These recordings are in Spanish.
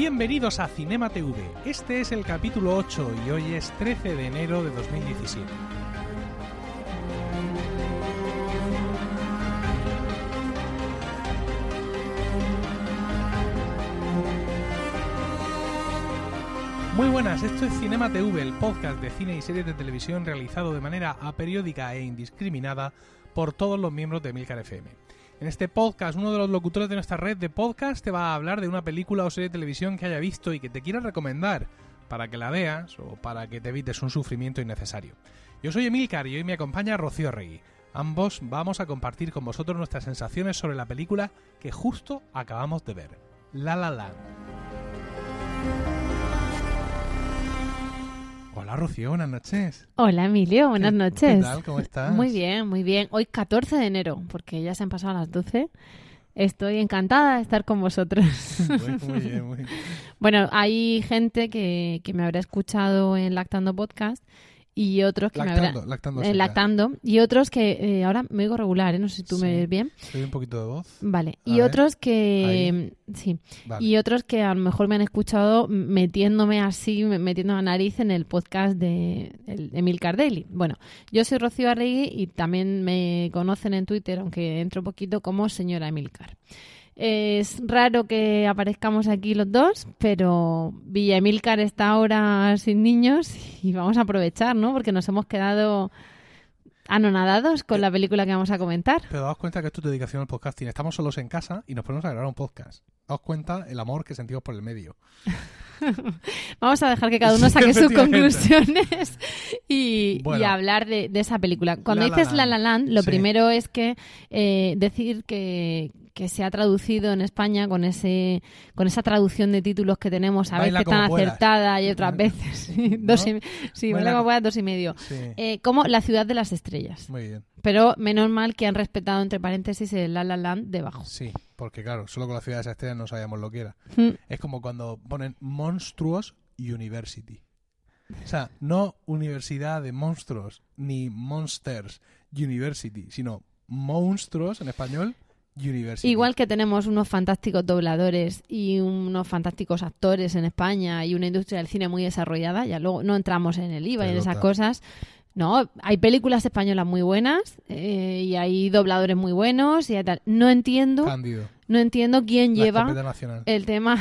Bienvenidos a Cinema TV. Este es el capítulo 8 y hoy es 13 de enero de 2017. Muy buenas, esto es Cinema TV, el podcast de cine y series de televisión realizado de manera aperiódica e indiscriminada por todos los miembros de Milcar FM. En este podcast, uno de los locutores de nuestra red de podcast te va a hablar de una película o serie de televisión que haya visto y que te quiera recomendar para que la veas o para que te evites un sufrimiento innecesario. Yo soy Emilcar y hoy me acompaña Rocío Regui. Ambos vamos a compartir con vosotros nuestras sensaciones sobre la película que justo acabamos de ver, La La Land. Hola Rocío, buenas noches. Hola Emilio, buenas ¿Qué- noches. ¿Qué tal? ¿Cómo estás? Muy bien, muy bien. Hoy 14 de enero, porque ya se han pasado las 12. Estoy encantada de estar con vosotros. Muy, muy bien, muy bien. bueno, hay gente que, que me habrá escuchado en Lactando Podcast y otros que me Lactando, habrá... lactando. seca. Lactando y otros que eh, ahora me oigo regular, ¿eh? no sé si tú me ves bien. Soy un poquito de voz. Vale, A y ver, otros que sí, Vale. y otros que a lo mejor me han escuchado metiéndome así, me- metiendo la nariz en el podcast de Emil Cardelli. Bueno, yo soy Rocío Arregui y también me conocen en Twitter, aunque entro poquito, como señora Emilcar. Es raro que aparezcamos aquí los dos, pero Villa Emilcar está ahora sin niños y vamos a aprovechar, ¿no? Porque nos hemos quedado anonadados con la película que vamos a comentar. Pero daos cuenta que es tu dedicación al podcasting. Estamos solos en casa y nos ponemos a grabar un podcast. Daos cuenta el amor que sentimos por el medio. Vamos a dejar que cada uno Sí, saque sus conclusiones y, Bueno. y hablar de, de esa película. Cuando La dices La Land. La Land, lo Sí. primero es que eh, decir que, que se ha traducido en España con ese con esa traducción de títulos que tenemos a Baila veces tan puedas. acertada y otras veces dos y, sí, Baila baila como co- puedas, dos y medio. Sí. Eh, como La ciudad de las estrellas. Muy bien. Pero menos mal que han respetado entre paréntesis el La La Land debajo. Sí, porque claro, solo con la ciudad de esas estrellas no sabíamos lo que era. Mm. Es como cuando ponen Monstruos University. O sea, no Universidad de Monstruos ni Monsters University, sino Monstruos en español University. Igual que tenemos unos fantásticos dobladores y unos fantásticos actores en España y una industria del cine muy desarrollada, ya luego no entramos en el IVA y en esas cosas. No, hay películas españolas muy buenas eh, y hay dobladores muy buenos y tal. No entiendo, Cándido. no entiendo quién La lleva el tema,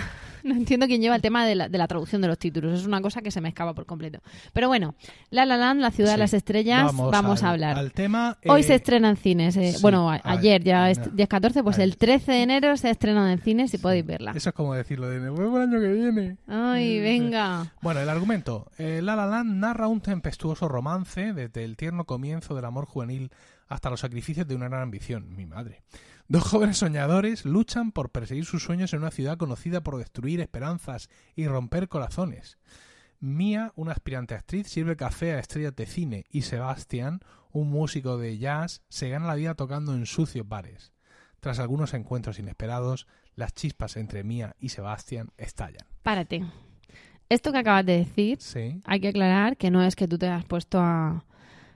no entiendo quién lleva el tema de la, de la traducción de los títulos. Es una cosa que se me escapa por completo. Pero bueno, La La Land, la ciudad Sí. de las estrellas, vamos, al- a hablar. Al tema. Hoy eh, se estrena en cines. eh, sí, bueno, a- ayer ya es no. día 14, pues el 13 de enero se ha estrenado en cines y podéis verla. Eso es como decirlo de me vuelvo el año que viene. Ay, Sí. venga. Bueno, el argumento. Eh, La La Land narra un tempestuoso romance desde el tierno comienzo del amor juvenil hasta los sacrificios de una gran ambición. Mi madre. Dos jóvenes soñadores luchan por perseguir sus sueños en una ciudad conocida por destruir esperanzas y romper corazones. Mia, una aspirante actriz, sirve café a estrellas de cine y Sebastián, un músico de jazz, se gana la vida tocando en sucios bares. Tras algunos encuentros inesperados, las chispas entre Mia y Sebastián estallan. Párate. Esto que acabas de decir, Sí. hay que aclarar que no es que tú te hayas puesto a,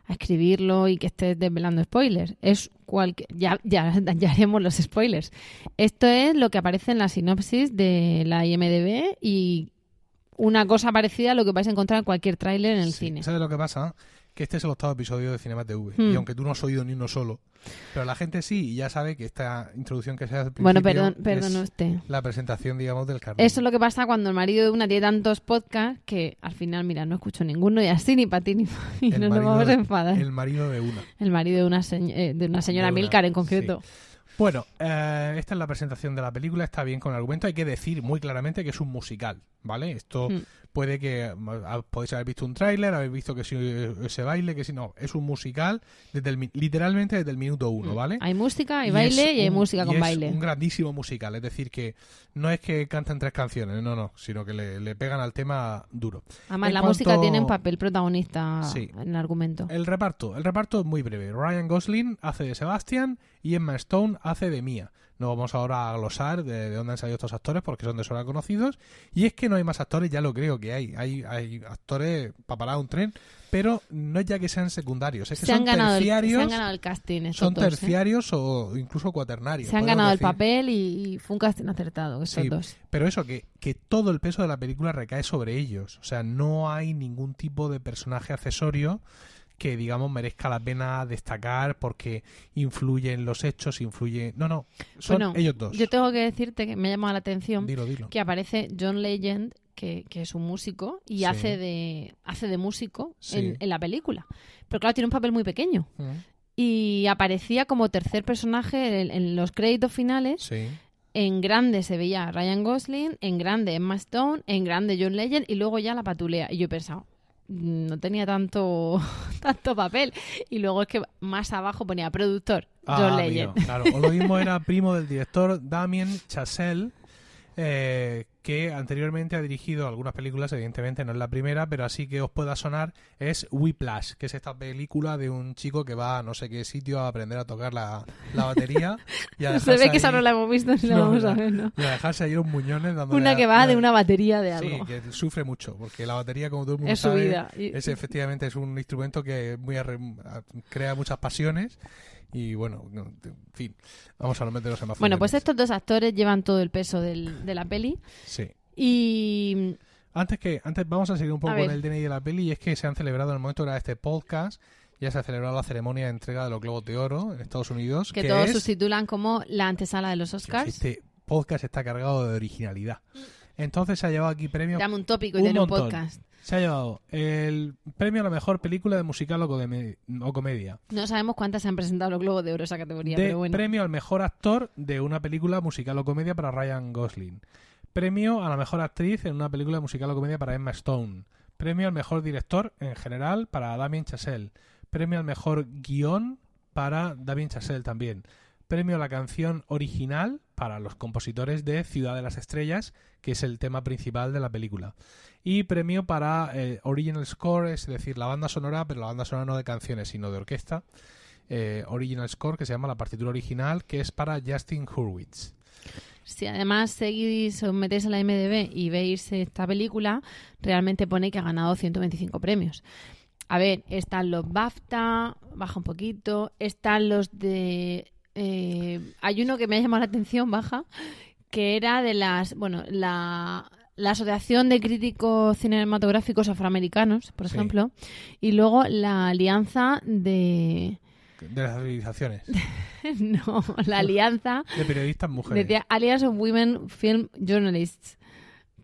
a escribirlo y que estés desvelando spoilers. Es cualquier... Ya, ya, ya haremos los spoilers. Esto es lo que aparece en la sinopsis de la IMDB y una cosa parecida a lo que vais a encontrar en cualquier tráiler en el Sí. cine. ¿Sabes lo que pasa? Que este es el octavo episodio de Cinema TV. Hmm. Y aunque tú no has oído ni uno solo, pero la gente sí, y ya sabe que esta introducción que se hace al Bueno, perdón, perdón es usted. la presentación, digamos, del carnet. Eso es lo que pasa cuando el marido de una tiene tantos podcasts que al final, mira, no escucho ninguno y así ni para ti ni para mí. Nos marido vamos a enfadar. El marido de una. El marido de una, señ- eh, de una señora De una, Milcar en concreto. Bueno, eh, esta es la presentación de la película, está bien con el argumento. Hay que decir muy claramente que es un musical, ¿vale? Esto Hmm. Puede que ah, podéis haber visto un tráiler, habéis visto que si eh, ese baile, que si no, es un musical desde el, literalmente desde el minuto uno, ¿vale? Hay música, hay Y baile es y hay un- música y con es baile. un grandísimo musical, es decir, que no es que canten tres canciones, no, no, sino que le, le pegan al tema duro. Además, en la cuanto- música tiene un papel protagonista Sí. en el argumento. El reparto, el reparto es muy breve. Ryan Gosling hace de Sebastian y Emma Stone hace de Mia. No vamos ahora a glosar de, de dónde han salido estos actores porque son de sobra conocidos. Y es que no hay más actores, ya lo creo que hay. Hay, hay actores para parar un tren, pero no es ya que sean secundarios, es que Se son han, ganado el, se terciarios, han ganado el casting. son dos, ¿eh? terciarios o incluso cuaternarios. Se han ganado el papel y, y fue un casting acertado, estos Sí. dos. Pero eso, que, que todo el peso de la película recae sobre ellos. O sea, no hay ningún tipo de personaje accesorio que, digamos, merezca la pena destacar porque influye en los hechos, influye... No, no, son Bueno, ellos dos. Yo tengo que decirte que me ha llamado la atención Dilo, dilo. que aparece John Legend, que, que es un músico, y Sí. hace de hace de músico Sí. en, en la película. Pero claro, tiene un papel muy pequeño. Mm, Y aparecía como tercer personaje en, en los créditos finales. Sí. En grande se veía Ryan Gosling, en grande Emma Stone, en grande John Legend y luego ya la patulea. Y yo he pensado, "Mm, no tenía tanto, tanto papel. Y luego es que más abajo ponía productor, John Ah, Legend. claro. O lo mismo era primo del director Damien Chazelle, eh, que anteriormente ha dirigido algunas películas, evidentemente no es la primera, pero así que os pueda sonar, es Whiplash, que es esta película de un chico que va a no sé qué sitio a aprender a tocar la, la batería y a Se ve que esa no la hemos visto ni la No, vamos a ver, ¿no? y a dejarse ahí los muñones dándole Una que va de una batería de Sí, algo. que sufre mucho, porque la batería, como todo el mundo es su sabe, vida. Es efectivamente es un instrumento que muy arre- crea muchas pasiones y bueno, no, en fin, vamos a no meternos en más Bueno, pues estos dos actores llevan todo el peso del- de la peli. Sí. Y Antes que antes vamos a seguir un poco con el DNI de la peli y es que se han celebrado en el momento de este podcast ya se ha celebrado la ceremonia de entrega de los Globos de Oro en Estados Unidos que que todos es subtitulan como la antesala de los Oscars. este podcast está cargado de originalidad entonces se ha llevado aquí premios Dame un tópico y un tiene un podcast. Se ha llevado el premio a la mejor película de musical o, come- o comedia No sabemos cuántas se han presentado los Globos de Oro esa categoría, de pero bueno. premio al mejor actor de una película musical o comedia para Ryan Gosling. Premio a la mejor actriz en una película musical o comedia para Emma Stone. Premio al mejor director en general para Damien Chazelle. Premio al mejor guion para Damien Chazelle también. Premio a la canción original para los compositores de Ciudad de las Estrellas, que es el tema principal de la película. Y premio para eh, Original Score, es decir, la banda sonora, pero la banda sonora no de canciones, sino de orquesta eh, Original Score que se llama la partitura original, que es para Justin Hurwitz. Si además seguís os metéis a la MDB y veis esta película, realmente pone que ha ganado 125 premios. A ver, están los BAFTA, baja un poquito, están los de... hay uno que me ha llamado la atención, baja, que era de las... Bueno, la, la Asociación de Críticos Cinematográficos Afroamericanos, por Sí. ejemplo, y luego la Alianza de... De las civilizaciones. no, la Alianza De periodistas mujeres. Alliance of Women Film Journalists.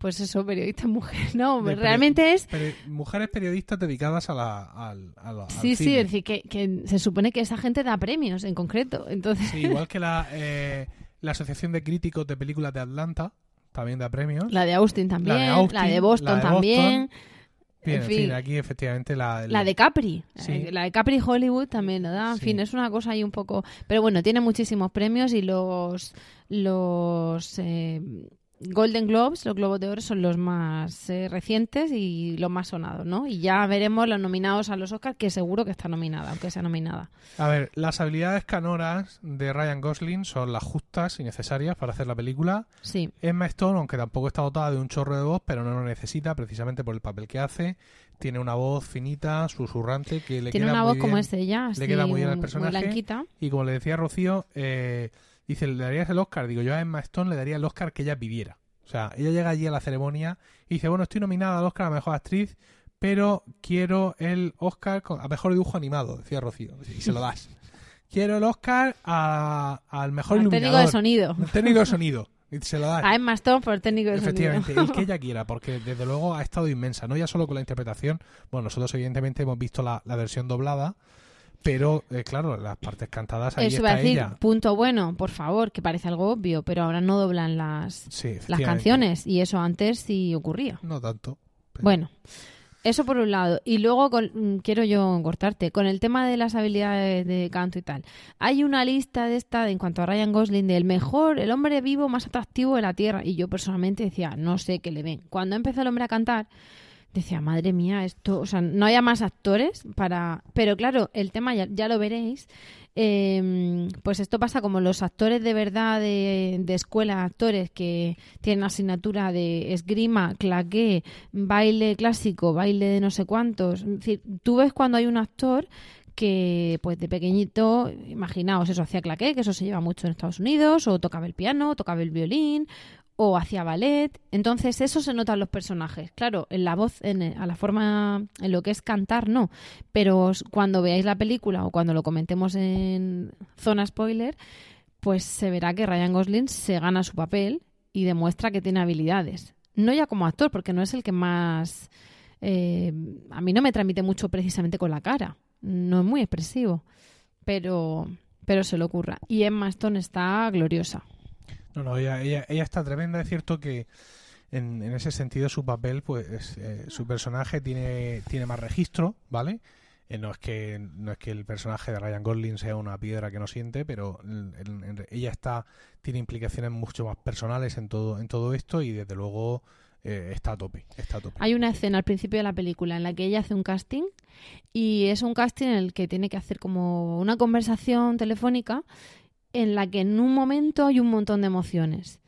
Pues eso, periodistas mujeres. No, De peri- realmente es. Peri- mujeres periodistas dedicadas a la, al, a la- al Sí, sí, cine. es decir, que, que se supone que esa gente da premios en concreto. Entonces, Sí, igual que la, eh, la Asociación de Críticos de Películas de Atlanta también da premios. la de Austin también, la de, Austin, Boston la de también, Bien, en en fin. aquí efectivamente la... el- la de Capri. Sí. Eh, La de Capri Hollywood también la da. En Sí. fin, es una cosa ahí un poco. Pero bueno, tiene muchísimos premios y los. Los. eh, Golden Globes, los Globos de Oro, son los más eh, recientes y los más sonados, ¿no? Y ya veremos los nominados a los Oscars, que seguro que está nominada, aunque sea nominada. A ver, las habilidades canoras de Ryan Gosling son las justas y necesarias para hacer la película. Sí. Emma Stone, aunque tampoco está dotada de un chorro de voz, pero no lo necesita precisamente por el papel que hace. Tiene una voz finita, susurrante, que le Tiene queda una muy voz como es ella, así, queda muy bien al muy personaje. blanquita. Y como le decía Rocío, eh, dice, ¿le darías el Oscar? Digo, yo a Emma Stone le daría el Oscar que ella pidiera. O sea, ella llega allí a la ceremonia y dice, bueno, estoy nominada al Oscar a Mejor Actriz, pero quiero el Oscar a Mejor Dibujo Animado, decía Rocío, y se lo das. quiero el Oscar a- al Mejor Al técnico de sonido. El técnico de sonido. Y se lo das. A Emma Stone por técnico de Efectivamente, sonido. el que ella quiera, porque desde luego ha estado inmensa, no ya solo con la interpretación, bueno, nosotros evidentemente hemos visto la, la versión doblada, pero eh, claro, las partes cantadas ahí Eso iba a está decir, ella. punto bueno, por favor, que parece algo obvio, pero ahora no doblan las, Sí, las canciones y eso antes sí ocurría. No tanto, Bueno, eso por un lado. Y luego con- mm, quiero yo cortarte. Con el tema de las habilidades de canto y tal. Hay una lista de esta en cuanto a Ryan Gosling del mejor, el hombre vivo más atractivo de la Tierra. Y yo personalmente decía, no sé qué le ven. Cuando empezó el hombre a cantar, decía, madre mía, esto, o sea, no haya más actores para... Pero claro, el tema ya, ya lo veréis. eh, pues esto pasa como los actores de verdad de, de escuela, actores que tienen asignatura de esgrima, claqué, baile clásico, baile de no sé cuántos. Es tú ves cuando hay un actor que pues de pequeñito, imaginaos, eso hacía claqué, que eso se lleva mucho en Estados Unidos, o tocaba el piano, tocaba el violín, o hacía ballet. Entonces eso se nota en los personajes. Claro, en la voz, en, a la forma, en lo que es cantar, no. Pero cuando veáis la película o cuando lo comentemos en zona spoiler, pues se verá que Ryan Gosling se gana su papel y demuestra que tiene habilidades. No ya como actor, porque no es el que más... eh, a mí no me transmite mucho precisamente con la cara. No es muy expresivo. Pero, pero se le ocurra. Y Emma Stone está gloriosa. No, no, ella, ella, ella está tremenda. Es cierto que en, en ese sentido su papel, pues eh, su personaje tiene, tiene más registro, ¿vale? Eh, no es que no es que el personaje de Ryan Gosling sea una piedra que no siente, pero ella está tiene implicaciones mucho más personales en todo en todo esto y desde luego eh, está a tope, está a tope. Hay una escena al principio de la película en la que ella hace un casting y es un casting en el que tiene que hacer como una conversación telefónica en la que en un momento hay un montón de emociones.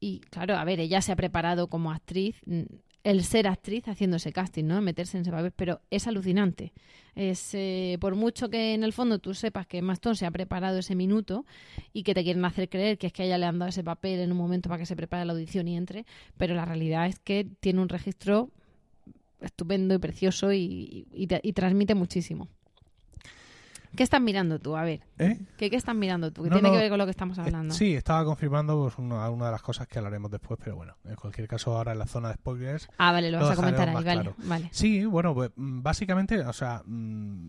Y claro, a ver, ella se ha preparado como actriz, mm, el ser actriz haciendo ese casting, ¿no? Meterse en ese papel, pero es alucinante. Es, eh, por mucho que en el fondo tú sepas que Emma Stone se ha preparado ese minuto y que te quieren hacer creer que es que ella le han dado ese papel en un momento para que se prepare la audición y entre, pero la realidad es que tiene un registro estupendo y precioso y transmite muchísimo. ¿Qué estás mirando tú? A ver, ¿Eh? ¿qué, qué estás mirando tú? ¿Qué No, tiene no, que ver con lo que estamos Eh, hablando? Sí, estaba confirmando pues, una, una de las cosas que hablaremos después, pero bueno, en cualquier caso ahora en la zona de spoilers Ah, vale, lo Lo vas a comentar ahí, vale, vale. Sí, bueno, pues mm, básicamente, o sea, mm,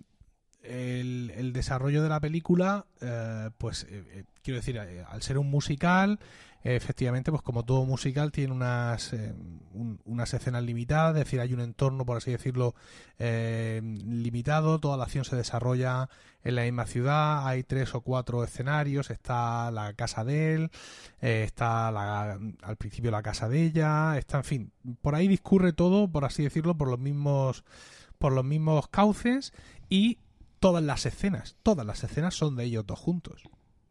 el, el desarrollo de la película, eh, pues eh, eh, quiero decir, al ser un musical, efectivamente, pues como todo musical tiene unas eh, un- unas escenas limitadas, es decir, hay un entorno, por así decirlo, eh, limitado, toda la acción se desarrolla en la misma ciudad, hay tres o cuatro escenarios, está la casa de él, eh, está la- al principio la casa de ella, está, en fin, por ahí discurre todo, por así decirlo, por los mismos por los mismos cauces y todas las escenas, todas las escenas son de ellos dos juntos.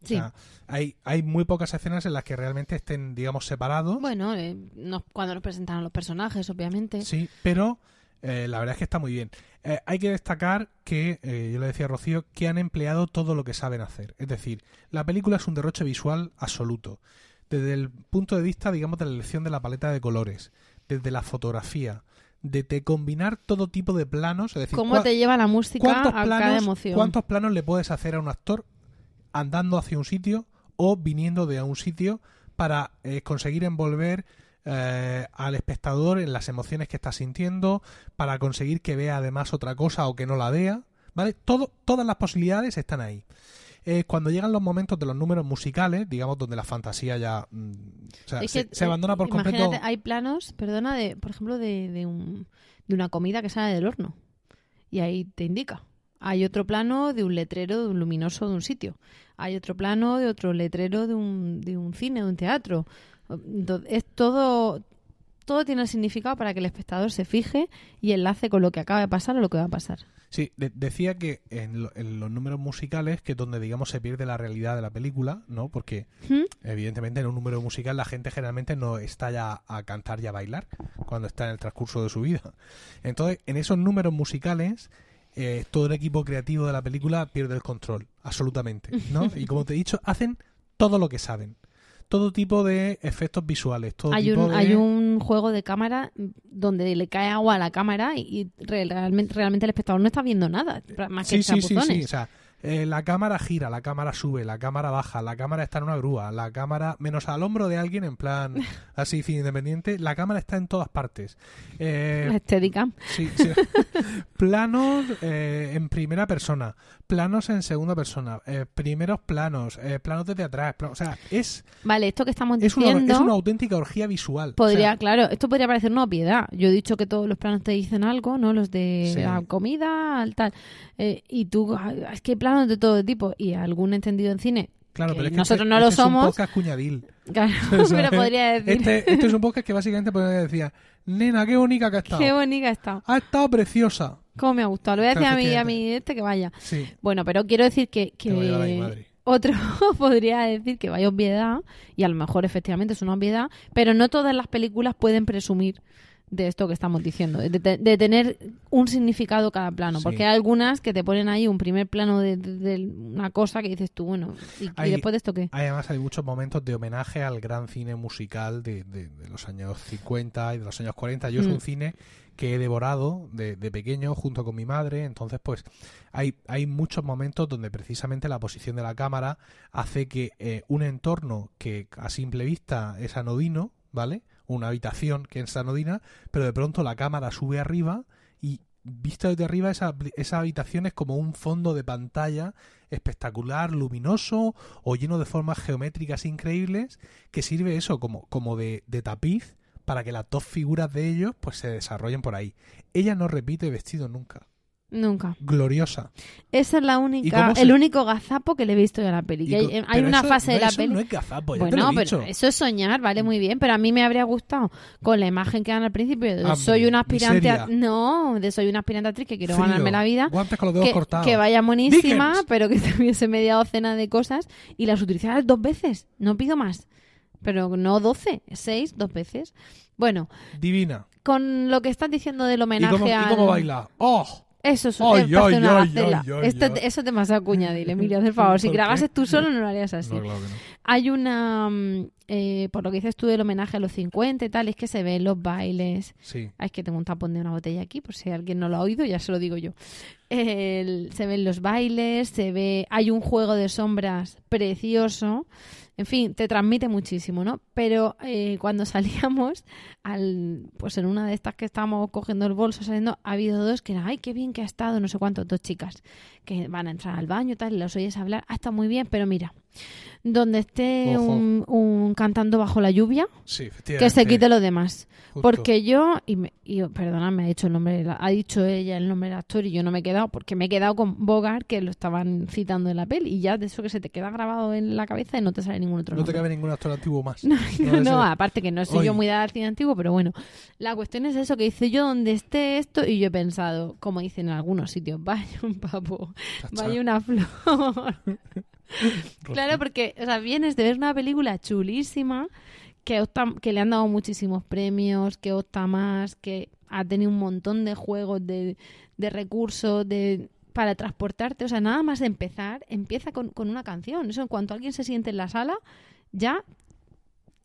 O Sí. sea, hay, hay muy pocas escenas en las que realmente estén, digamos, separados. Bueno, eh, nos- cuando nos presentaron los personajes, obviamente. Sí, pero eh, la verdad es que está muy bien. Eh, hay que destacar que, eh, yo le decía a Rocío, que han empleado todo lo que saben hacer. Es decir, la película es un derroche visual absoluto. Desde el punto de vista, digamos, de la elección de la paleta de colores, desde la fotografía, de, de combinar todo tipo de planos. Es decir, ¿Cómo te lleva la música ¿cuántos a planos, cada emoción? ¿Cuántos planos le puedes hacer a un actor andando hacia un sitio o viniendo de un sitio para eh, conseguir envolver eh, al espectador en las emociones que está sintiendo, para conseguir que vea además otra cosa o que no la vea? ¿Vale? Todo, todas las posibilidades están ahí. Eh, cuando llegan los momentos de los números musicales, digamos, donde la fantasía ya mm, o sea, Es se, que, se abandona por completo. hay planos, perdona, de, por ejemplo, de, de, un, de una comida que sale del horno. Y ahí te indica. Hay otro plano de un letrero de un luminoso de un sitio. Hay otro plano de otro letrero de un, de un cine, de un teatro. Es todo, todo tiene el significado para que el espectador se fije y enlace con lo que acaba de pasar o lo que va a pasar. Sí, de- decía que en, lo- en los números musicales, que es donde, digamos, se pierde la realidad de la película, ¿no? Porque, ¿Mm? evidentemente, en un número musical la gente generalmente no está ya a cantar y a bailar cuando está en el transcurso de su vida. Entonces, en esos números musicales, eh, todo el equipo creativo de la película pierde el control, absolutamente, ¿no? Y como te he dicho, hacen todo lo que saben. Todo tipo de efectos visuales, todo Hay tipo un, de... hay un juego de cámara donde le cae agua a la cámara y, y realmente, realmente el espectador no está viendo nada, más que Sí, sí, sí, sí. O sea, eh, la cámara gira, la cámara sube, la cámara baja, la cámara está en una grúa, la cámara, menos al hombro de alguien en plan así, fin independiente, la cámara está en todas partes. Eh, La estética. sí, sí. planos eh, en primera persona, planos en segunda persona, eh, primeros planos, planos desde atrás. pla- o sea, es, Vale, esto que estamos es, una, diciendo... es una auténtica orgía visual. Podría, O sea, claro, esto podría parecer una obviedad. Yo he dicho que todos los planos te dicen algo, ¿no? Los de Sí. la comida, tal. Y tú, es que de todo tipo. Y algún entendido en cine, claro, que pero es que nosotros este- no lo este es un somos. podcast cuñadil. claro, O sea, pero podría decir, Este, este es un podcast que básicamente podría decir, nena, qué bonita que ha estado. qué bonita está. Ha estado preciosa. Cómo me ha gustado. Le voy a decir a mí, a mí este que vaya. Sí, Bueno, pero quiero decir que, que a madre. otro podría decir que vaya obviedad, y a lo mejor efectivamente es una obviedad, pero no todas las películas pueden presumir de esto que estamos diciendo, de, de- de tener un significado cada plano, Sí. porque hay algunas que te ponen ahí un primer plano de, de- una cosa que dices tú, bueno, ¿y, y Hay- después de esto qué? Además hay muchos momentos de homenaje al gran cine musical de, de- de los años 50 y de los años 40. Yo es Mm. un cine que he devorado de, de pequeño junto con mi madre, entonces pues hay, hay muchos momentos donde precisamente la posición de la cámara hace que eh, un entorno que a simple vista es anodino, ¿vale? Una habitación que es anodina, pero de pronto la cámara sube arriba y vista desde arriba esa, esa habitación es como un fondo de pantalla espectacular, luminoso o lleno de formas geométricas increíbles que sirve eso como, como de, de tapiz para que las dos figuras de ellos pues se desarrollen por ahí. Ella no repite vestido nunca. Nunca. Gloriosa. Esa es la ¿Y única, se- el único gazapo que le he visto yo a la peli. Hay, una eso- fase de no, la eso peli. no es gazapo, ya te Bueno, lo he pero eso es soñar, vale muy bien, pero a mí me habría gustado con la imagen que dan al principio de soy una aspirante, a- no, de soy una aspirante actriz que quiero Frío, ganarme la vida, Guantes con los dedos que, cortados. que vaya buenísima, Dickens. pero que tuviese media docena de cosas y las utilizara dos veces, no pido más, pero no doce, seis, dos veces. Bueno, Divina. con lo que estás diciendo del ¿Y homenaje y cómo baila? ¡Oh! Eso es, una ay, Este-. Eso es demasiado cuñadil, Emilio, haz el favor. Si grabases tú solo no lo harías así. No, claro que no. Hay una, mm, eh, por lo que dices tú del homenaje a los 50 y tal, es que se ven los bailes. Sí. Ay, es que tengo un tapón de una botella aquí, por si alguien no lo ha oído, ya se lo digo yo. El- se ven los bailes, se ve, hay un juego de sombras precioso. En fin, te transmite muchísimo, ¿no? Pero eh, cuando salíamos, al, pues en una de estas que estábamos cogiendo el bolso saliendo, ha habido dos que eran, ay, qué bien que ha estado, no sé cuánto, dos chicas que van a entrar al baño y tal, y los oyes hablar, ha estado muy bien, pero mira, donde esté un, un cantando bajo la lluvia, Sí, que se quite lo demás. Justo. Porque yo, y, me, y perdona, me ha dicho el nombre, ha dicho ella el nombre del actor y yo no me he quedado, porque me he quedado con Bogart, que lo estaban citando en la peli, y ya de eso que se te queda grabado en la cabeza y no te sale ningún otro No te cabe ningún actor antiguo más. No, No, aparte que no soy yo muy dada al cine antiguo, pero bueno, la cuestión es eso, que dice yo donde esté esto, y yo he pensado, como dicen en algunos sitios, vaya un papo, vaya una flor. Claro, porque o sea, vienes de ver una película chulísima que, opta- que le han dado muchísimos premios, que opta más, que ha tenido un montón de juegos, de, de recursos, de para transportarte. O sea, nada más de empezar, empieza con, con una canción. Eso en cuanto alguien se siente en la sala, ya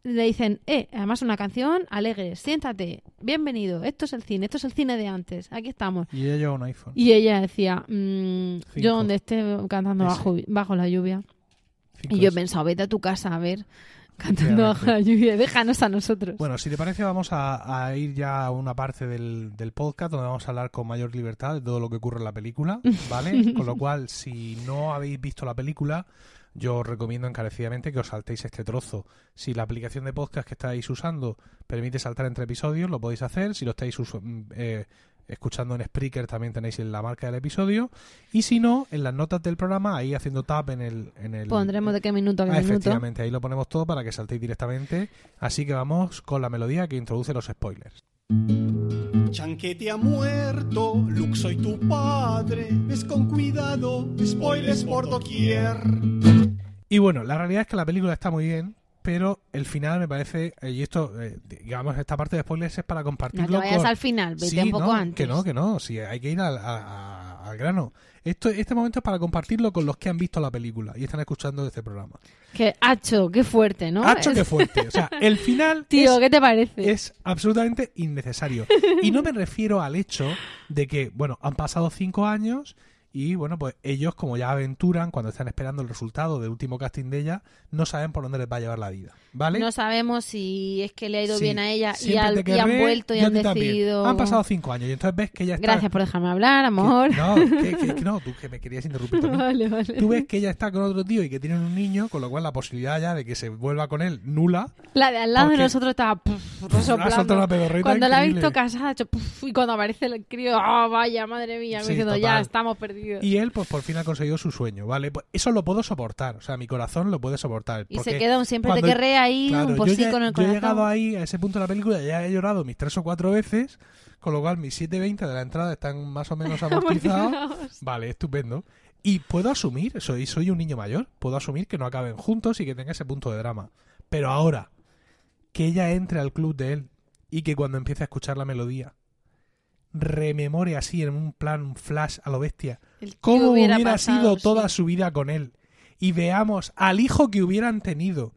le dicen, eh, además una canción alegre, siéntate, bienvenido, esto es el cine, esto es el cine de antes, aquí estamos. Y ella lleva un iPhone. Y ella decía, mm, yo donde esté cantando bajo, bajo la lluvia. Cinco Y yo he pensado, vete a tu casa a ver, cantando bajo la lluvia, déjanos a nosotros. Bueno, si te parece, vamos a, a ir ya a una parte del, del podcast donde vamos a hablar con mayor libertad de todo lo que ocurre en la película, ¿vale? con lo cual, si no habéis visto la película, yo os recomiendo encarecidamente que os saltéis este trozo. Si la aplicación de podcast que estáis usando permite saltar entre episodios, lo podéis hacer. Si lo estáis mm, eh, escuchando en Spreaker, también tenéis la marca del episodio. Y si no, en las notas del programa, ahí haciendo tap en el... En el Pondremos de qué minuto a qué Ah, minuto. efectivamente, ahí lo ponemos todo para que saltéis directamente. Así que vamos con la melodía que introduce los spoilers. Chanquete ha muerto, Luke soy tu padre, ves con cuidado, spoilers por doquier. Y bueno, la realidad es que la película está muy bien, pero el final me parece, eh, y esto, eh, digamos, esta parte de spoilers es para No compartirlo te vayas con... al final, vete Sí, un poco no, antes. Que no, que no, sí, hay que ir al, a- al grano. Esto, este momento es para compartirlo con los que han visto la película y están escuchando este programa. Que, hacho, qué fuerte, ¿no? Hacho que fuerte. O sea, el final Tío, es ¿qué te parece? es absolutamente innecesario. Y no me refiero al hecho de que, bueno, han pasado cinco años Y bueno, pues ellos, como ya aventuran, cuando están esperando el resultado del último casting de ella, no saben por dónde les va a llevar la vida. ¿Vale? No sabemos si es que le ha ido Sí, bien a ella y, al- te y han querré, vuelto y han decidido. Han pasado cinco años y entonces ves que ella está. Gracias por dejarme hablar, que- amor. no, que, que- que no, tú que me querías interrumpir también. vale, vale. Tú ves que ella está con otro tío y que tienen un niño, con lo cual la posibilidad ya de que se vuelva con él nula. La de al lado de nosotros estaba puf, resoplando. una Cuando la ha increíble. visto casada, ha hecho puf, y cuando aparece el crío, ¡ah, vaya, madre mía! me Sí, diciendo, total. ya estamos perdidos. Y él, pues por fin ha conseguido su sueño, ¿vale? Pues eso lo puedo soportar, o sea, mi corazón lo puede soportar. Y se queda un siempre te querré ahí, Claro, un por yo, sí ya- con el yo he corazón. llegado ahí, a ese punto de la película, ya he llorado mis tres o cuatro veces, con lo cual mis 7.20 de la entrada están más o menos amortizados. vale, estupendo. Y puedo asumir, soy, soy un niño mayor, puedo asumir que no acaben juntos y que tenga ese punto de drama. Pero ahora, que ella entre al club de él y que cuando empiece a escuchar la melodía, rememore así en un plan, un flash a lo bestia, cómo hubiera, pasado, sido sí. toda su vida con él. Y veamos al hijo que hubieran tenido.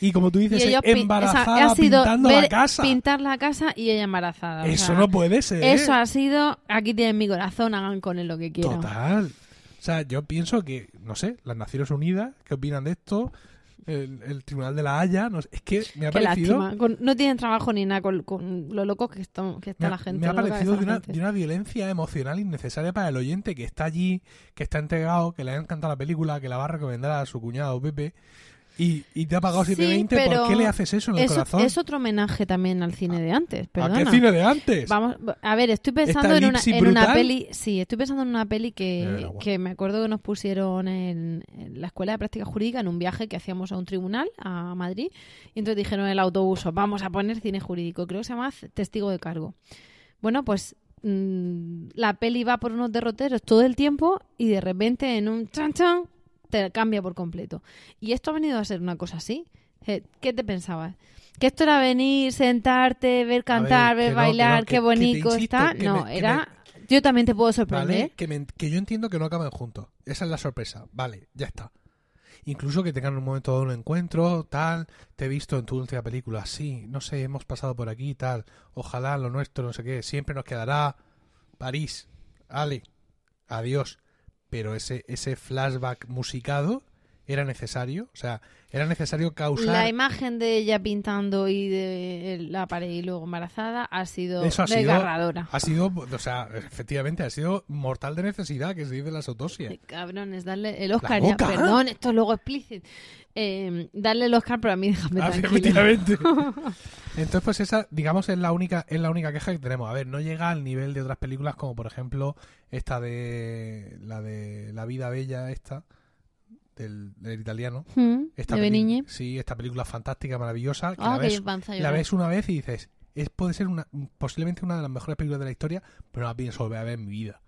Y como tú dices, ellos embarazada pintando la casa. Pintar la casa y ella embarazada. o Eso sea, no puede ser. Eso ha sido, aquí tienen mi corazón, hagan con él lo que quieran. Total. O sea, yo pienso que, no sé, las Naciones Unidas, ¿qué opinan de esto? El, el Tribunal de la Haya, no sé, es que me ha Qué parecido... lástima. Con- no tienen trabajo ni nada con, con lo loco que está, que está ha, la gente. me ha parecido de una, de una violencia emocional innecesaria para el oyente que está allí, que está entregado, que le ha encantado la película, que la va a recomendar a su cuñado Pepe y, y te ha pagado Sí, 7.20. pero ¿Por qué le haces eso en el es, corazón? es otro homenaje también al cine de antes. ¿A Perdona. qué cine de antes? Vamos, a ver, estoy pensando ¿Esta en una, en peli. Sí, estoy pensando en una peli que, que me acuerdo que nos pusieron en, en la escuela de práctica jurídica en un viaje que hacíamos a un tribunal a Madrid. Y entonces dijeron en el autobús, vamos a poner cine jurídico. Creo que se llama Testigo de Cargo. Bueno, pues mm, la peli va por unos derroteros todo el tiempo y de repente en un chan chan te cambia por completo. Y esto ha venido a ser una cosa así. Eh, ¿Qué te pensabas? ¿Que esto era venir, sentarte, ver cantar, ver no, bailar, no, que- qué que bonito insisto, está? que no, me- era... Yo también te puedo sorprender. ¿Vale? Que, me- que yo entiendo que no acaben juntos. Esa es la sorpresa. Vale, ya está. Incluso que tengan un momento de un encuentro, tal. Te he visto en tu última película, sí, no sé, hemos pasado por aquí, tal. Ojalá lo nuestro, no sé qué, siempre nos quedará París. Ale, adiós. Pero ese, ese flashback musicado era necesario. O sea, era necesario causar. La imagen de ella pintando y de la pared y luego embarazada ha sido Eso ha sido- desgarradora. Ha sido, o sea, efectivamente, ha sido mortal de necesidad, que se dice la autopsia. De cabrones, darle el Oscar ya. Perdón, esto es luego explícito. Eh, darle el Oscar, pero a mí déjame Ah, efectivamente. Entonces, pues esa, digamos, es la única, es la única queja que tenemos. A ver, no llega al nivel de otras películas como por ejemplo esta de la de La vida bella, esta del, del italiano. Mm, Esta de Benigni. Sí, esta película fantástica, maravillosa. Que Ah, la, que ves, panza la ves una vez y dices, es, puede ser una, posiblemente una de las mejores películas de la historia, pero no la pienso volver a ver en mi vida.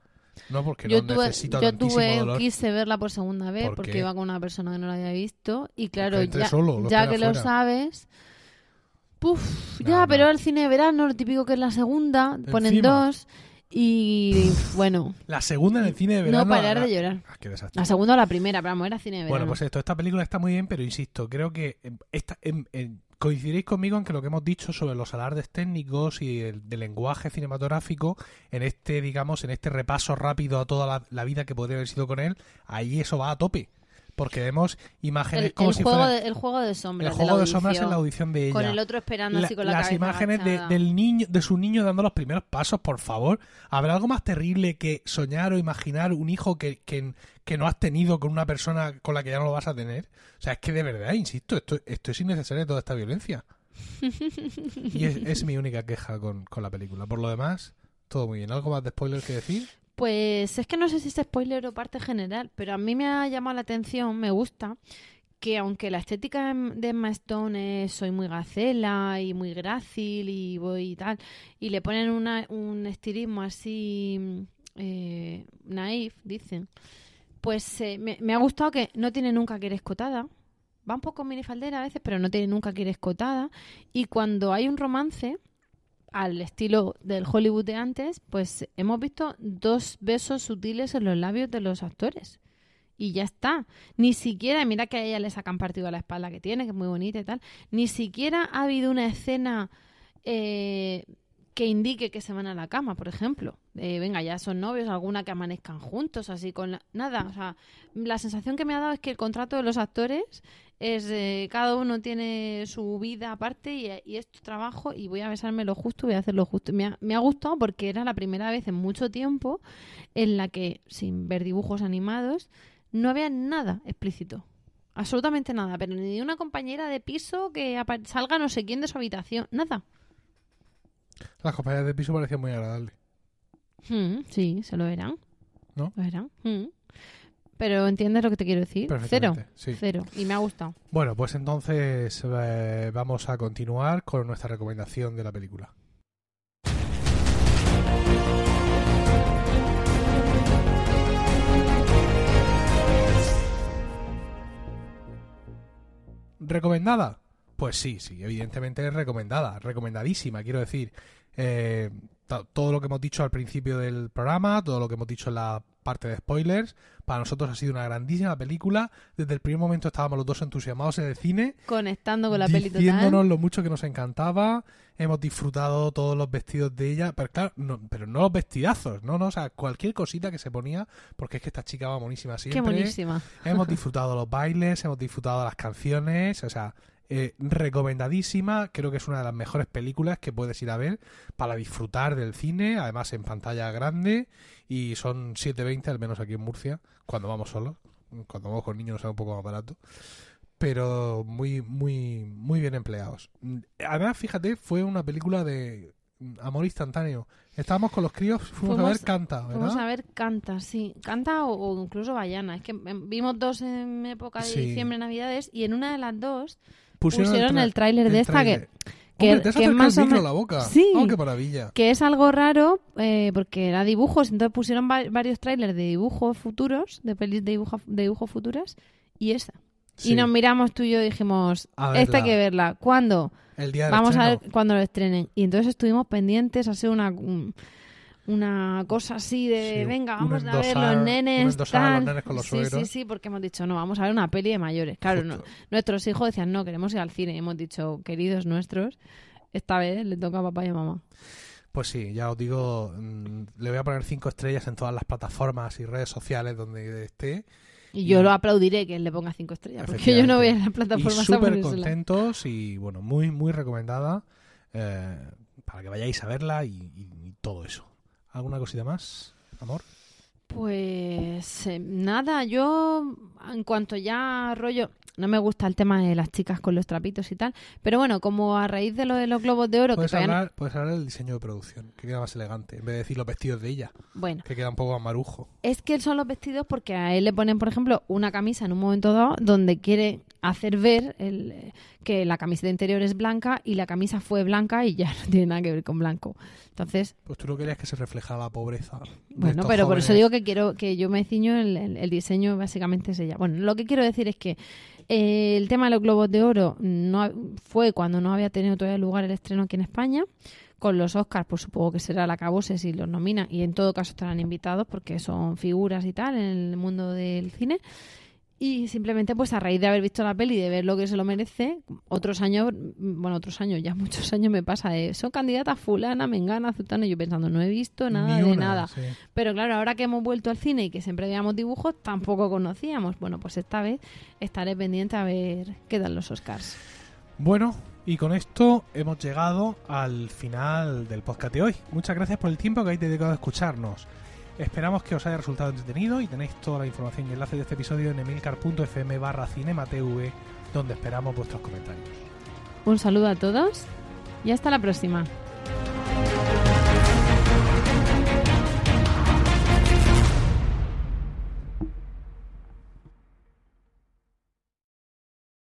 No porque yo no tuve, necesito yo tuve, dolor. quise verla por segunda vez ¿Por porque iba con una persona que no la había visto y claro, ya, solo, lo ya que lo afuera. sabes, puf, No, ya, no. pero el cine de verano, lo típico que es la segunda, ponen Encima. dos y bueno, La segunda en el cine de verano. no parar la- de llorar. Ah, qué desastre. La segunda o la primera, pero vamos, era cine de verano. Bueno, pues esto, esta película está muy bien, pero insisto, creo que em, esta, em, em, coincidiréis conmigo en que lo que hemos dicho sobre los alardes técnicos y el del lenguaje cinematográfico, en este, digamos, en este repaso rápido a toda la, la vida que podría haber sido con él, ahí eso va a tope. Porque vemos imágenes el, como el si juego fuera de, el juego de sombras. el juego de sombras en la audición de ella. Con el otro esperando La- así con la las cabeza imágenes de, del niño, de su niño dando los primeros pasos, por favor. ¿Habrá algo más terrible que soñar o imaginar un hijo que, que, que no has tenido con una persona con la que ya no lo vas a tener? O sea, es que de verdad, insisto, esto, esto es innecesario toda esta violencia. y es, es mi única queja con, con la película. Por lo demás, todo muy bien. ¿Algo más de spoiler que decir? Pues es que no sé si es spoiler o parte general, pero a mí me ha llamado la atención, me gusta, que aunque la estética de Emma Stone es soy muy gacela y muy grácil y voy y tal, y le ponen una, un estilismo así eh, naif, dicen, pues eh, me, me ha gustado que no tiene nunca que ir escotada. Va un poco minifaldera a veces, pero no tiene nunca que ir escotada. Y cuando hay un romance, al estilo del Hollywood de antes, pues hemos visto dos besos sutiles en los labios de los actores. Y ya está. Ni siquiera, mira que a ella le sacan partido a la espalda que tiene, que es muy bonita y tal. Ni siquiera ha habido una escena eh, que indique que se van a la cama, por ejemplo. Eh, venga, ya son novios, alguna que amanezcan juntos, así con la... nada. O sea, la sensación que me ha dado es que el contrato de los actores es eh, cada uno tiene su vida aparte y, y es tu trabajo y voy a besarme lo justo, voy a hacer lo justo. Me ha, me ha gustado porque era la primera vez en mucho tiempo en la que, sin ver dibujos animados, no había nada explícito. Absolutamente nada, pero ni una compañera de piso que salga no sé quién de su habitación, nada. Las compañías de piso parecían muy agradables. Mm, sí, se lo verán. ¿No? Lo verán. Mm. Pero entiendes lo que te quiero decir. Cero. Sí. Cero. Y me ha gustado. Bueno, pues entonces eh, vamos a continuar con nuestra recomendación de la película. ¿Recomendada? Pues sí, sí, evidentemente es recomendada, recomendadísima, quiero decir. Eh, to- todo lo que hemos dicho al principio del programa, todo lo que hemos dicho en la parte de spoilers, para nosotros ha sido una grandísima película. Desde el primer momento estábamos los dos entusiasmados en el cine, Conectando con la peli diciéndonos lo mucho que nos encantaba. Hemos disfrutado todos los vestidos de ella, pero claro, no, pero no los vestidazos, no, no, o sea, cualquier cosita que se ponía, porque es que esta chica va buenísima Qué siempre. buenísima. Hemos disfrutado los bailes, hemos disfrutado las canciones, o sea, eh, recomendadísima. Creo que es una de las mejores películas que puedes ir a ver para disfrutar del cine, además en pantalla grande. Y son 7.20, al menos aquí en Murcia, cuando vamos solos. Cuando vamos con niños nos sale un poco más barato. Pero muy, muy, muy bien empleados. Además, fíjate, fue una película de amor instantáneo. Estábamos con los críos, fuimos, a ver Canta, ¿verdad? Vamos a ver Canta, sí. Canta o, o incluso Bayana. Es que em, vimos dos en época de Sí. diciembre, Navidades, y en una de las dos Pusieron, el tráiler de esta que, Hombre, te has que más el o micro la boca. Sí. Oh, qué maravilla. que es algo raro eh, porque era dibujos, entonces pusieron va- varios trailers de dibujos futuros, de pelis de, dibujo, de dibujos futuras, y esa. Sí, Y nos miramos tú y yo y dijimos, esta hay que verla. ¿Cuándo? el día Vamos a ver cuándo lo estrenen. Y entonces estuvimos pendientes, hacer una, un- una cosa así de, Sí, venga, vamos a ver los nenes, a los tal. nenes con los sí, sí, suegros. sí, porque hemos dicho, no, vamos a ver una peli de mayores. Claro, no- nuestros hijos decían, no, queremos ir al cine. Y hemos dicho, queridos nuestros, esta vez le toca a papá y a mamá. Pues sí, ya os digo, mm, le voy a poner cinco estrellas en todas las plataformas y redes sociales donde esté. Y yo Y- lo aplaudiré que él le ponga cinco estrellas, porque yo no voy a las plataformas súper contentos y bueno, muy, muy recomendada eh, para que vayáis a verla y, y- y todo eso. ¿Alguna cosita más, amor? Pues eh, nada, yo en cuanto ya rollo, no me gusta el tema de las chicas con los trapitos y tal, pero bueno, como a raíz de lo de los globos de oro, que Puedes no- hablar, puedes hablar del diseño de producción, que queda más elegante, en vez de decir los vestidos de ella, bueno, que queda un poco más marujo. es que son los vestidos porque a él le ponen, por ejemplo, una camisa en un momento dado donde quiere hacer ver el, que la camiseta interior es blanca y la camisa fue blanca y ya no tiene nada que ver con blanco. Entonces, Pues tú no querías que se reflejara la pobreza. Bueno, pero por eso digo que quiero que yo me ciño el, el- el diseño básicamente es ella. Bueno, lo que quiero decir es que eh, el tema de los globos de oro no fue cuando no había tenido todavía lugar el estreno aquí en España. Con los Oscars, pues supongo que será la cabose si los nominan y en todo caso estarán invitados porque son figuras y tal en el mundo del cine. Y simplemente, pues a raíz de haber visto la peli y de ver lo que se lo merece, otros años, bueno, otros años, ya muchos años me pasa de, son candidatas fulana, mengana, zutana, y yo pensando, no he visto nada de nada. sí. Pero claro, ahora que hemos vuelto al cine y que siempre veíamos dibujos, tampoco conocíamos. Bueno, pues esta vez estaré pendiente a ver qué dan los Oscars. Bueno, y con esto hemos llegado al final del podcast de hoy. Muchas gracias por el tiempo que habéis dedicado a escucharnos. Esperamos que os haya resultado entretenido y tenéis toda la información y enlace de este episodio en emilcar.fm barra cinematv, donde esperamos vuestros comentarios. Un saludo a todos y hasta la próxima.